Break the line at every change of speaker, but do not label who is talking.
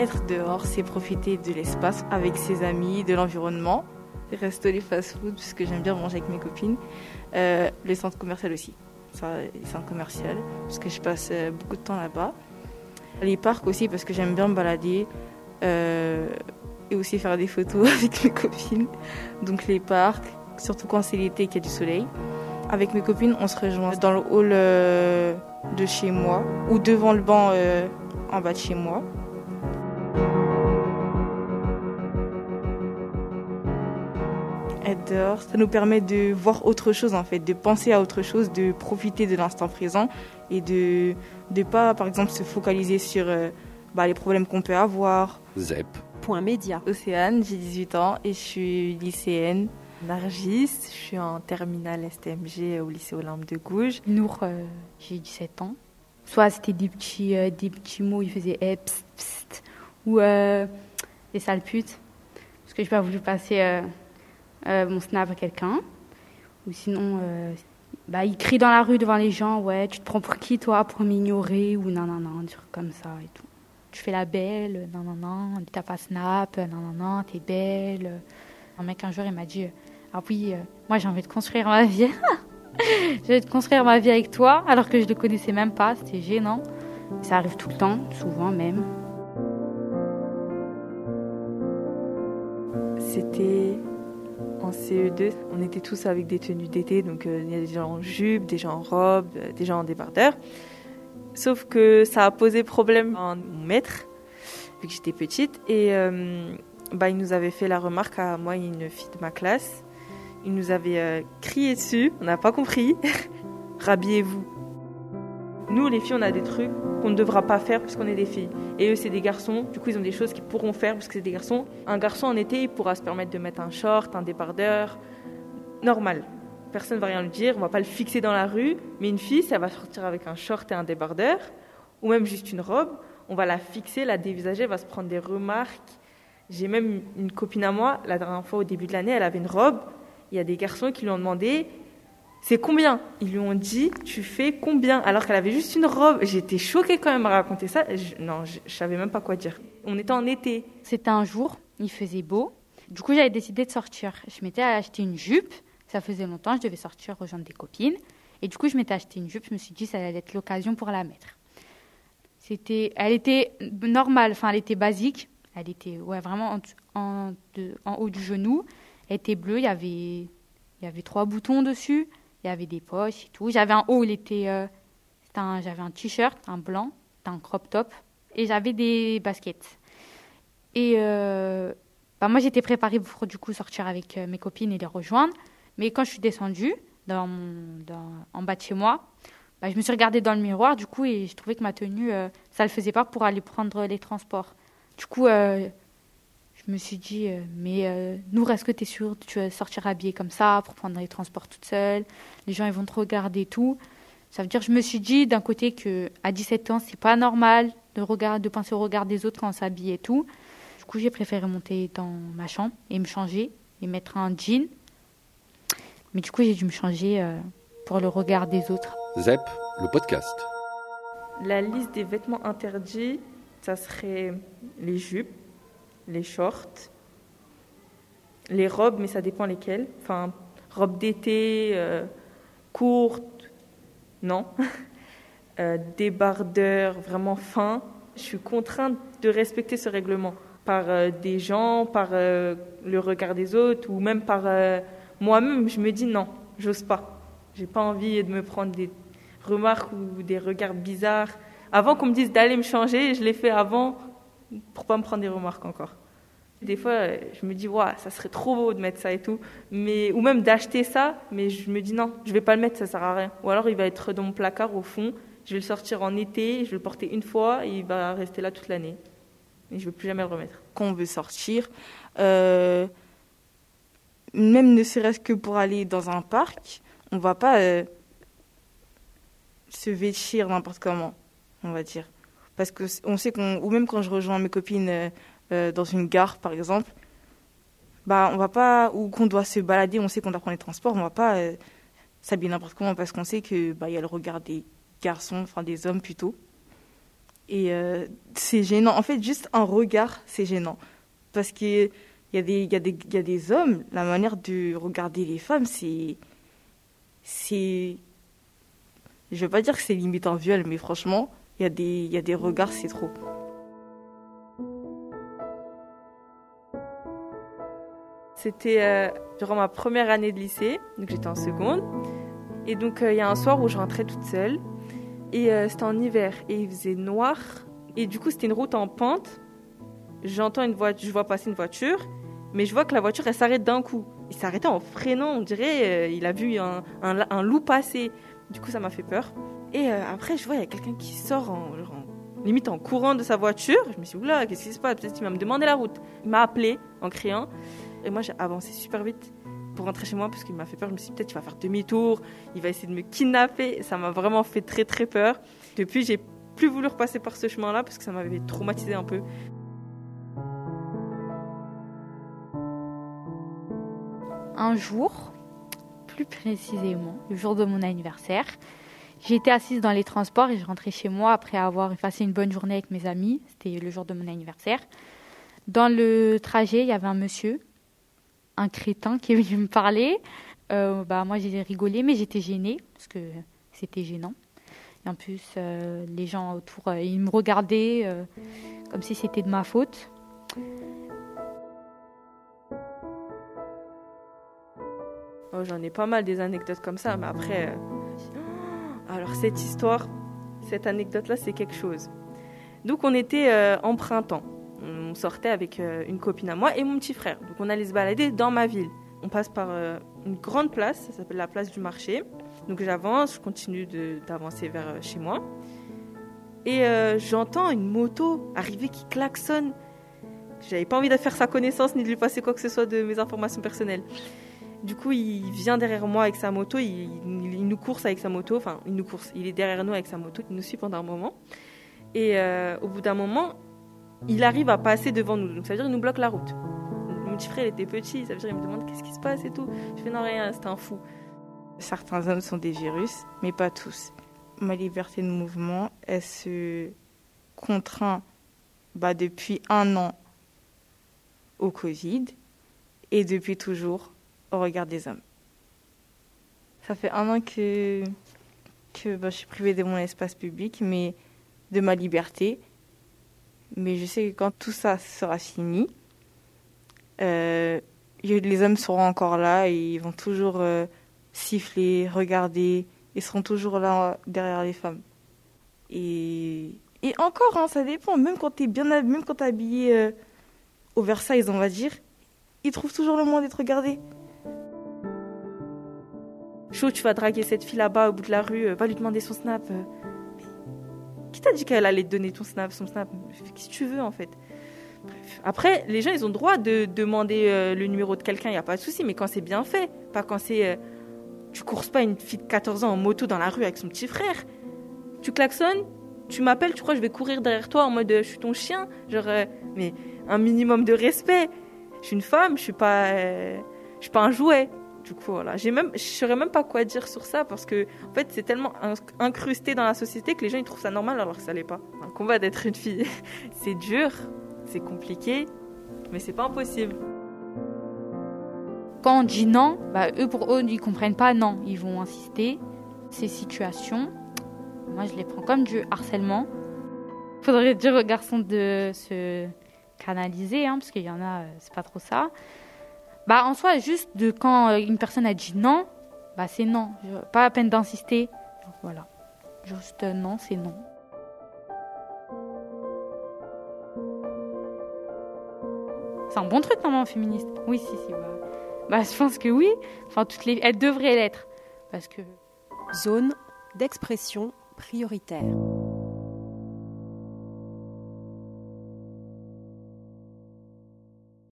Être dehors, c'est profiter de l'espace avec ses amis, de l'environnement. Resto, les fast-food, parce que j'aime bien manger avec mes copines. Euh, le centre commercial aussi. Ça, les centres commerciaux, parce que je passe euh, beaucoup de temps là-bas. Les parcs aussi, parce que j'aime bien me balader. Euh, et aussi faire des photos avec mes copines. Donc les parcs, surtout quand c'est l'été qu'il y a du soleil. Avec mes copines, on se rejoint dans le hall euh, de chez moi ou devant le banc en bas de chez moi. Être dehors, ça nous permet de voir autre chose en fait, de penser à autre chose, de profiter de l'instant présent et de ne pas par exemple se focaliser sur euh, bah, les problèmes qu'on peut avoir.
ZEP.
Point média.
Océane, j'ai 18 ans et je suis lycéenne.
Nargis, je suis en terminale STMG au lycée Olympe de Gouges.
Nour, euh, j'ai 17 ans. Soit c'était des petits, euh, des petits mots, il faisait eh, pst, pst, ou euh, des sales putes. Parce que je n'ai pas voulu passer mon snap à quelqu'un. Ou sinon, euh, bah, il crie dans la rue devant les gens, ouais, tu te prends pour qui toi pour m'ignorer, ou non, non, non, des comme ça et tout. Tu fais la belle, non, non, non, t'as pas snap, non, non, non, t'es belle. Un mec un jour, il m'a dit, ah oui, euh, moi j'ai envie de construire ma vie. j'ai envie de construire ma vie avec toi, alors que je le connaissais même pas, c'était gênant. Ça arrive tout le temps, souvent même.
C'était en CE2, on était tous avec des tenues d'été, donc euh, il y a des gens en jupe, des gens en robe, euh, des gens en débardeur. Sauf que ça a posé problème à mon maître, vu que j'étais petite, et euh, bah, il nous avait fait la remarque à moi et une fille de ma classe. Il nous avait crié dessus, on n'a pas compris. Rhabillez-vous. Nous, les filles, on a des trucs qu'on ne devra pas faire parce qu'on est des filles. Et eux, c'est des garçons. Du coup, ils ont des choses qu'ils pourront faire parce que c'est des garçons. Un garçon, en été, il pourra se permettre de mettre un short, un débardeur. Normal. Personne ne va rien lui dire. On va pas le fixer dans la rue. Mais une fille, elle va sortir avec un short et un débardeur, ou même juste une robe, on va la fixer, la dévisager, elle va se prendre des remarques. J'ai même une copine à moi, la dernière fois au début de l'année, elle avait une robe. Il y a des garçons qui lui ont demandé c'est combien Ils lui ont dit, tu fais combien Alors qu'elle avait juste une robe. J'étais choquée quand même à raconter ça. Je- non, je, je savais même pas quoi dire. On était en été.
C'était un jour, il faisait beau. Du coup, j'avais décidé de sortir. Je m'étais acheté une jupe. Ça faisait longtemps, je devais sortir rejoindre des copines. Et du coup, je m'étais acheté une jupe. Je me suis dit, ça allait être l'occasion pour la mettre. C'était, elle était normale, enfin, elle était basique. Elle était, ouais, vraiment en, en haut du genou. Elle était bleue. Il y avait, il y avait trois boutons dessus. Il y avait des poches et tout. J'avais un haut, il était, euh, j'avais un t-shirt, un blanc, un crop top, et j'avais des baskets. Et euh, bah, moi, j'étais préparée pour du coup sortir avec euh, mes copines et les rejoindre. Mais quand je suis descendue dans en bas de chez moi, bah, je me suis regardée dans le miroir du coup et je trouvais que ma tenue, euh, ça le faisait pas pour aller prendre les transports. Du coup, je me suis dit, euh, mais euh, Nour, est-ce que tu es sûre que tu vas sortir habillée comme ça pour prendre les transports toute seule Les gens, ils vont te regarder et tout. Ça veut dire, je me suis dit d'un côté que à 17 ans, c'est pas normal de, regarder, de penser au regard des autres quand on s'habille et tout. Du coup, j'ai préféré monter dans ma chambre et me changer et mettre un jean. Mais du coup, j'ai dû me changer euh, pour le regard des autres.
ZEP, le podcast.
La liste des vêtements interdits, ça serait les jupes, les shorts, les robes, mais ça dépend lesquelles. Enfin, robes d'été, euh, courtes, non. Euh, débardeurs vraiment fins. Je suis contrainte de respecter ce règlement par euh, des gens, par euh, le regard des autres ou même par euh, moi-même. Je me dis non, j'ose pas. J'ai pas envie de me prendre des remarques ou des regards bizarres. Avant qu'on me dise d'aller me changer, je l'ai fait avant pour pas me prendre des remarques encore. Des fois, euh, je me dis, ouais, ça serait trop beau de mettre ça et tout, mais ou même d'acheter ça, mais je me dis non, je vais pas le mettre, ça sert à rien. Ou alors il va être dans mon placard au fond, je vais le sortir en été, je vais le porter une fois et il va rester là toute l'année. Et je vais plus jamais le remettre.
Quand on veut sortir, euh, même ne serait-ce que pour aller dans un parc, on va pas euh, se vêtir n'importe comment, on va dire. Parce que c- on sait qu'on, ou même quand je rejoins mes copines euh, dans une gare, par exemple, bah on va pas, ou qu'on doit se balader, on sait qu'on doit prendre les transports, on va pas euh, s'habiller n'importe comment parce qu'on sait que bah y a le regard des garçons, enfin des hommes plutôt. Et euh, c'est gênant. En fait, juste un regard, c'est gênant. Parce qu'il y, a des, y, y a des hommes, la manière de regarder les femmes, c'est. C'est. Je vais pas dire que c'est limite un viol, mais franchement, il y, y a des regards, c'est trop.
C'était euh, durant ma première année de lycée, donc j'étais en seconde. Et donc euh, il y a un soir où je rentrais toute seule. Et euh, c'était en hiver et il faisait noir. Et du coup c'était une route en pente. J'entends une voiture, je vois passer une voiture, mais je vois que la voiture elle s'arrête d'un coup. Il s'arrêtait en freinant, on dirait il a vu un, un, loup passer. Du coup ça m'a fait peur. Et après je vois il y a quelqu'un qui sort en, limite en courant de sa voiture. Je me suis dit, oula, qu'est-ce qui se passe? Peut-être qu'il va me demander la route. Il m'a appelé en criant. Et moi, j'ai avancé super vite pour rentrer chez moi parce qu'il m'a fait peur. Je me suis dit, peut-être qu'il va faire demi-tour, il va essayer de me kidnapper. Ça m'a vraiment fait très, très peur. Depuis, j'ai plus voulu repasser par ce chemin-là parce que ça m'avait traumatisé un peu.
Un jour, plus précisément, le jour de mon anniversaire, j'étais assise dans les transports et je rentrais chez moi après avoir passé une bonne journée avec mes amis. C'était le jour de mon anniversaire. Dans le trajet, il y avait un monsieur un crétin qui est venu me parler. Euh, bah, moi, j'ai rigolé, mais j'étais gênée parce que c'était gênant. Et en plus, euh, les gens autour, euh, ils me regardaient comme si c'était de ma faute.
Oh, J'en ai pas mal des anecdotes comme ça, mais après. Alors, cette histoire, cette anecdote-là, c'est quelque chose. Donc, on était en printemps on sortait avec euh, une copine à moi et mon petit frère. Donc on allait se balader dans ma ville. On passe par euh, une grande place, ça s'appelle la place du marché. Donc j'avance, je continue d'avancer vers euh, chez moi. Et j'entends une moto arriver qui klaxonne. J'avais pas envie de faire sa connaissance ni de lui passer quoi que ce soit de mes informations personnelles. Du coup, il vient derrière moi avec sa moto, il, nous course avec sa moto, enfin, il nous course, il est derrière nous avec sa moto, il nous suit pendant un moment. Et au bout d'un moment, il arrive à passer devant nous. Donc ça veut dire qu'il nous bloque la route. Mon petit frère était petit, ça veut dire qu'il me demande qu'est-ce qui se passe et tout. Je fais non rien, c'est un fou.
Certains hommes sont des virus, mais pas tous. Ma liberté de mouvement, elle se contraint bah, depuis un an au Covid et depuis toujours au regard des hommes. Ça fait un an que, bah, je suis privée de mon espace public, mais de ma liberté. Mais je sais que quand tout ça sera fini, euh, les hommes seront encore là et ils vont toujours euh, siffler, regarder, et seront toujours là derrière les femmes. Et, encore, hein, ça dépend. Même quand tu es bien habillé euh, au Versailles, on va dire, ils trouvent toujours le moyen d'être regardés.
Chaud, tu vas draguer cette fille là-bas au bout de la rue, va lui demander son snap. Qui t'a dit qu'elle allait te donner ton snap, son snap? Qu'est-ce que tu veux en fait Après, les gens, ils ont le droit de demander euh, le numéro de quelqu'un, il n'y a pas de souci, mais quand c'est bien fait, pas quand c'est. Euh, tu courses pas une fille de 14 ans en moto dans la rue avec son petit frère. Tu klaxonnes, tu m'appelles, tu crois que je vais courir derrière toi en mode euh, je suis ton chien? Genre, mais un minimum de respect. Je suis une femme, je suis pas. je suis pas un jouet. Du coup, voilà. J'ai même, saurais même pas quoi dire sur ça parce que, en fait, c'est tellement incrusté dans la société que les gens ils trouvent ça normal alors que ça l'est pas. Un combat d'être une fille, c'est dur, c'est compliqué, mais c'est pas impossible.
Quand on dit non, bah, eux pour eux ils comprennent pas non, ils vont insister. Ces situations, moi je les prends comme du harcèlement. Faudrait dire aux garçons de se canaliser, hein, parce qu'il y en a, euh, c'est pas trop ça. Bah, en soi, juste de quand euh, une personne a dit non, bah, c'est non. Pas à peine d'insister. Voilà. Juste euh, non, c'est non. C'est un bon truc, normalement, féministe. Oui, si, si. Bah, bah, je pense que oui. Enfin, toutes les... elles devraient l'être. Parce que.
Zone d'expression prioritaire.